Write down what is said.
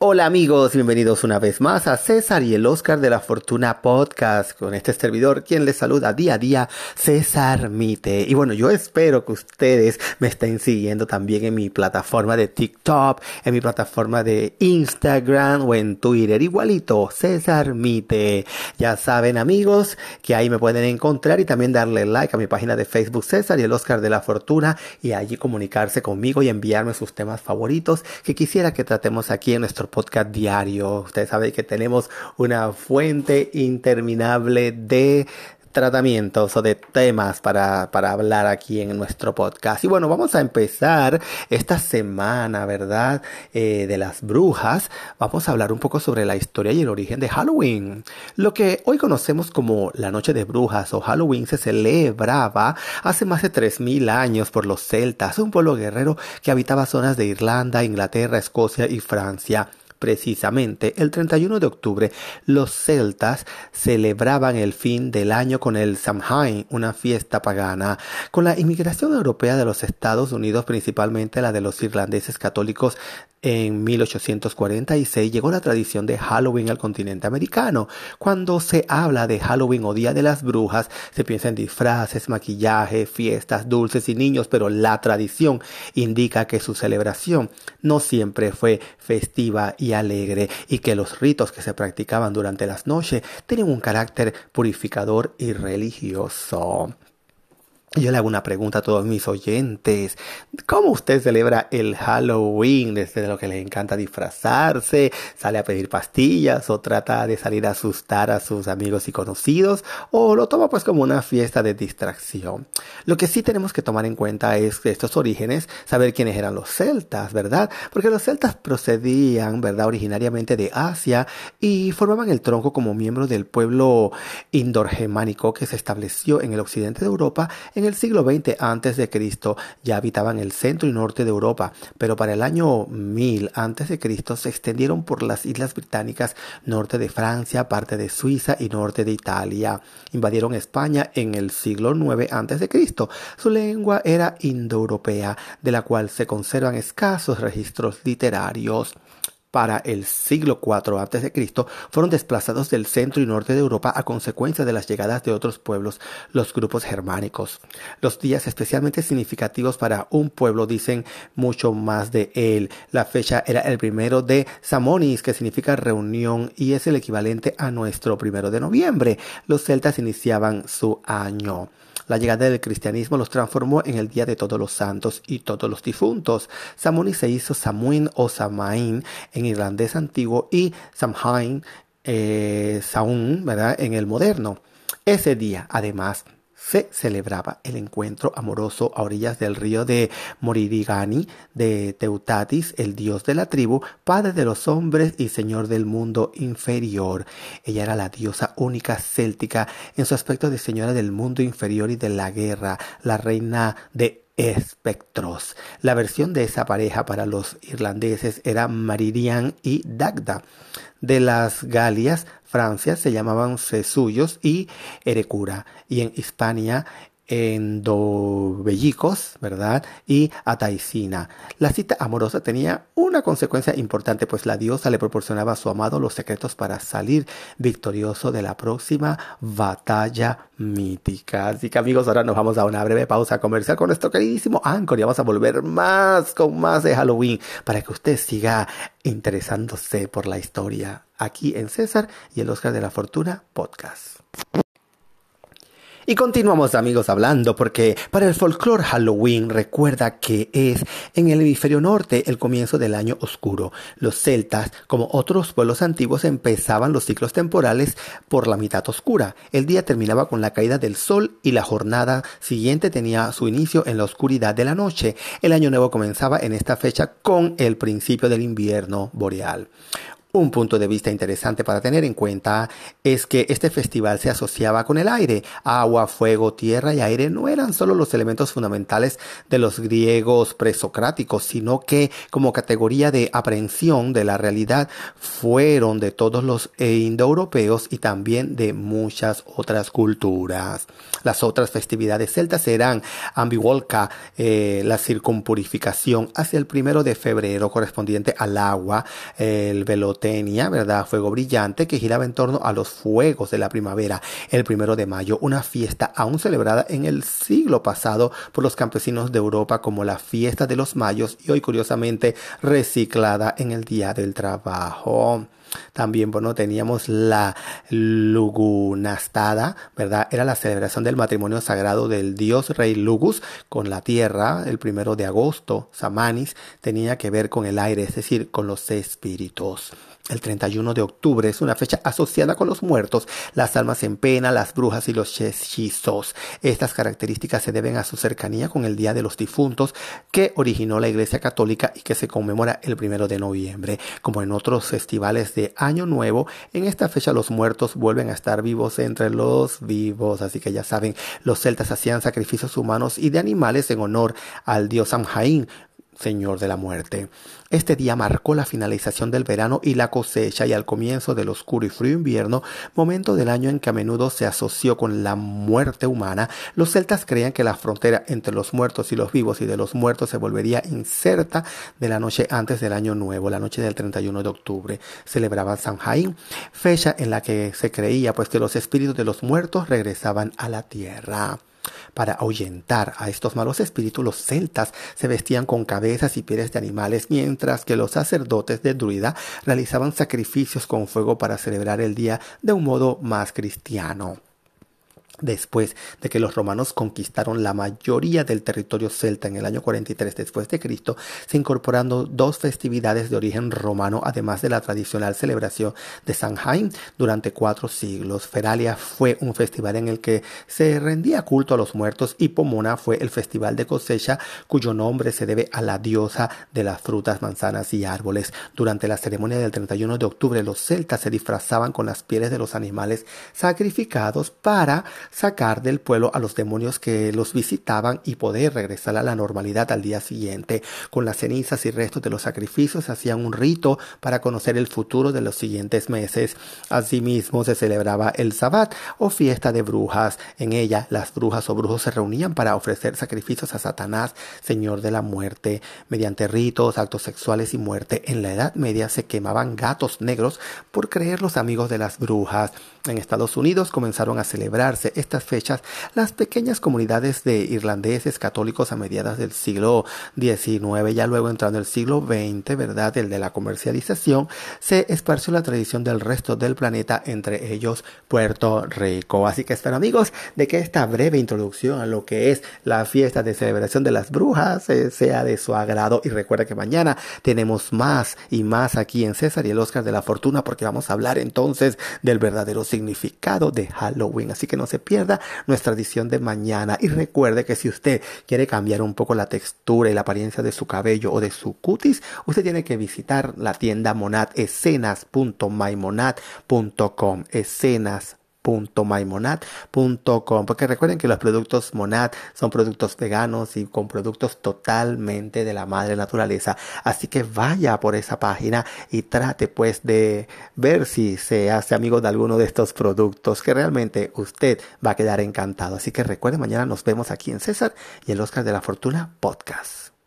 Hola amigos, bienvenidos una vez más a César y el Oscar de la Fortuna Podcast con este servidor quien les saluda día a día, César Mite. Y bueno, yo espero que ustedes me estén siguiendo también en mi plataforma de TikTok, en mi plataforma de Instagram o en Twitter, igualito, César Mite. Ya saben amigos que ahí me pueden encontrar y también darle like a mi página de Facebook César y el Oscar de la Fortuna y allí comunicarse conmigo y enviarme sus temas favoritos que quisiera que tratemos aquí en nuestro podcast diario. Ustedes saben que tenemos una fuente interminable de tratamientos o de temas para, para hablar aquí en nuestro podcast. Y bueno, vamos a empezar esta semana, ¿verdad? Eh, de las brujas. Vamos a hablar un poco sobre la historia y el origen de Halloween. Lo que hoy conocemos como la Noche de Brujas o Halloween se celebraba hace más de 3.000 años por los celtas, un pueblo guerrero que habitaba zonas de Irlanda, Inglaterra, Escocia y Francia. Precisamente el 31 de octubre los celtas celebraban el fin del año con el Samhain, una fiesta pagana. Con la inmigración europea de los Estados Unidos, principalmente la de los irlandeses católicos en 1846 llegó la tradición de Halloween al continente americano. Cuando se habla de Halloween o Día de las Brujas, se piensa en disfraces, maquillaje, fiestas, dulces y niños, pero la tradición indica que su celebración no siempre fue festiva y alegre y que los ritos que se practicaban durante las noches tenían un carácter purificador y religioso. Yo le hago una pregunta a todos mis oyentes. ¿Cómo usted celebra el Halloween? Desde lo que le encanta disfrazarse, sale a pedir pastillas o trata de salir a asustar a sus amigos y conocidos o lo toma pues como una fiesta de distracción. Lo que sí tenemos que tomar en cuenta es estos orígenes, saber quiénes eran los celtas, ¿verdad? Porque los celtas procedían, ¿verdad? Originariamente de Asia y formaban el tronco como miembros del pueblo indorgemánico que se estableció en el occidente de Europa en el siglo XX Cristo ya habitaban el centro y norte de Europa, pero para el año 1000 antes de Cristo se extendieron por las islas británicas, norte de Francia, parte de Suiza y norte de Italia. Invadieron España en el siglo IX Cristo. Su lengua era indoeuropea, de la cual se conservan escasos registros literarios para el siglo IV a.C. fueron desplazados del centro y norte de Europa a consecuencia de las llegadas de otros pueblos, los grupos germánicos. Los días especialmente significativos para un pueblo dicen mucho más de él. La fecha era el primero de Samonis, que significa reunión y es el equivalente a nuestro primero de noviembre. Los celtas iniciaban su año. La llegada del cristianismo los transformó en el Día de Todos los Santos y Todos los Difuntos. Samuni se hizo Samuin o Samain en irlandés antiguo y Samhain, eh, Saun, ¿verdad? En el moderno. Ese día, además, se celebraba el encuentro amoroso a orillas del río de Moririgani de Teutatis, el dios de la tribu, padre de los hombres y señor del mundo inferior. Ella era la diosa única céltica en su aspecto de señora del mundo inferior y de la guerra, la reina de espectros. La versión de esa pareja para los irlandeses era Maririan y Dagda. De las Galias, Francia, se llamaban Sesuyos y Erecura. Y en Hispania endobellicos, ¿verdad? Y ataicina. La cita amorosa tenía una consecuencia importante, pues la diosa le proporcionaba a su amado los secretos para salir victorioso de la próxima batalla mítica. Así que amigos, ahora nos vamos a una breve pausa comercial con nuestro queridísimo Anchor y vamos a volver más con más de Halloween para que usted siga interesándose por la historia aquí en César y el Oscar de la Fortuna podcast. Y continuamos amigos hablando porque para el folclore Halloween recuerda que es en el hemisferio norte el comienzo del año oscuro. Los celtas, como otros pueblos antiguos, empezaban los ciclos temporales por la mitad oscura. El día terminaba con la caída del sol y la jornada siguiente tenía su inicio en la oscuridad de la noche. El año nuevo comenzaba en esta fecha con el principio del invierno boreal. Un punto de vista interesante para tener en cuenta es que este festival se asociaba con el aire. Agua, fuego, tierra y aire no eran solo los elementos fundamentales de los griegos presocráticos, sino que como categoría de aprehensión de la realidad fueron de todos los indoeuropeos y también de muchas otras culturas. Las otras festividades celtas eran Ambivolca, eh, la circumpurificación hacia el primero de febrero correspondiente al agua, el velote tenía, ¿verdad? Fuego brillante que giraba en torno a los fuegos de la primavera. El primero de mayo, una fiesta aún celebrada en el siglo pasado por los campesinos de Europa como la fiesta de los mayos y hoy curiosamente reciclada en el Día del Trabajo. También, bueno, teníamos la Lugunastada, ¿verdad? Era la celebración del matrimonio sagrado del dios rey Lugus con la tierra, el primero de agosto. Samanis tenía que ver con el aire, es decir, con los espíritus. El 31 de octubre es una fecha asociada con los muertos, las almas en pena, las brujas y los hechizos. Estas características se deben a su cercanía con el Día de los Difuntos que originó la Iglesia Católica y que se conmemora el primero de noviembre. Como en otros festivales de Año Nuevo, en esta fecha los muertos vuelven a estar vivos entre los vivos. Así que ya saben, los celtas hacían sacrificios humanos y de animales en honor al dios Samhain, Señor de la muerte. Este día marcó la finalización del verano y la cosecha y al comienzo del oscuro y frío invierno, momento del año en que a menudo se asoció con la muerte humana, los celtas creían que la frontera entre los muertos y los vivos y de los muertos se volvería incerta de la noche antes del año nuevo, la noche del 31 de octubre. Celebraban San Jaín, fecha en la que se creía pues que los espíritus de los muertos regresaban a la tierra. Para ahuyentar a estos malos espíritus, los celtas se vestían con cabezas y pieles de animales, mientras que los sacerdotes de druida realizaban sacrificios con fuego para celebrar el día de un modo más cristiano. Después de que los romanos conquistaron la mayoría del territorio celta en el año 43 después de Cristo, se incorporando dos festividades de origen romano, además de la tradicional celebración de San Jaime durante cuatro siglos. Feralia fue un festival en el que se rendía culto a los muertos y Pomona fue el festival de cosecha cuyo nombre se debe a la diosa de las frutas, manzanas y árboles. Durante la ceremonia del 31 de octubre, los celtas se disfrazaban con las pieles de los animales sacrificados para sacar del pueblo a los demonios que los visitaban y poder regresar a la normalidad al día siguiente. Con las cenizas y restos de los sacrificios hacían un rito para conocer el futuro de los siguientes meses. Asimismo se celebraba el Sabbat o fiesta de brujas. En ella las brujas o brujos se reunían para ofrecer sacrificios a Satanás, señor de la muerte. Mediante ritos, actos sexuales y muerte, en la Edad Media se quemaban gatos negros por creer los amigos de las brujas. En Estados Unidos comenzaron a celebrarse estas fechas las pequeñas comunidades de irlandeses católicos a mediados del siglo XIX, ya luego entrando el siglo XX, ¿verdad? El de la comercialización, se esparció la tradición del resto del planeta, entre ellos Puerto Rico. Así que espero amigos de que esta breve introducción a lo que es la fiesta de celebración de las brujas eh, sea de su agrado y recuerda que mañana tenemos más y más aquí en César y el Oscar de la Fortuna porque vamos a hablar entonces del verdadero significado de Halloween. Así que no se pierda nuestra edición de mañana. Y recuerde que si usted quiere cambiar un poco la textura y la apariencia de su cabello o de su cutis, usted tiene que visitar la tienda Monad, escenas.mymonad.com. Escenas .mymonad.com porque recuerden que los productos Monad son productos veganos y con productos totalmente de la madre naturaleza. Así que vaya por esa página y trate pues de ver si se hace amigo de alguno de estos productos que realmente usted va a quedar encantado. Así que recuerde mañana nos vemos aquí en César y el Oscar de la Fortuna podcast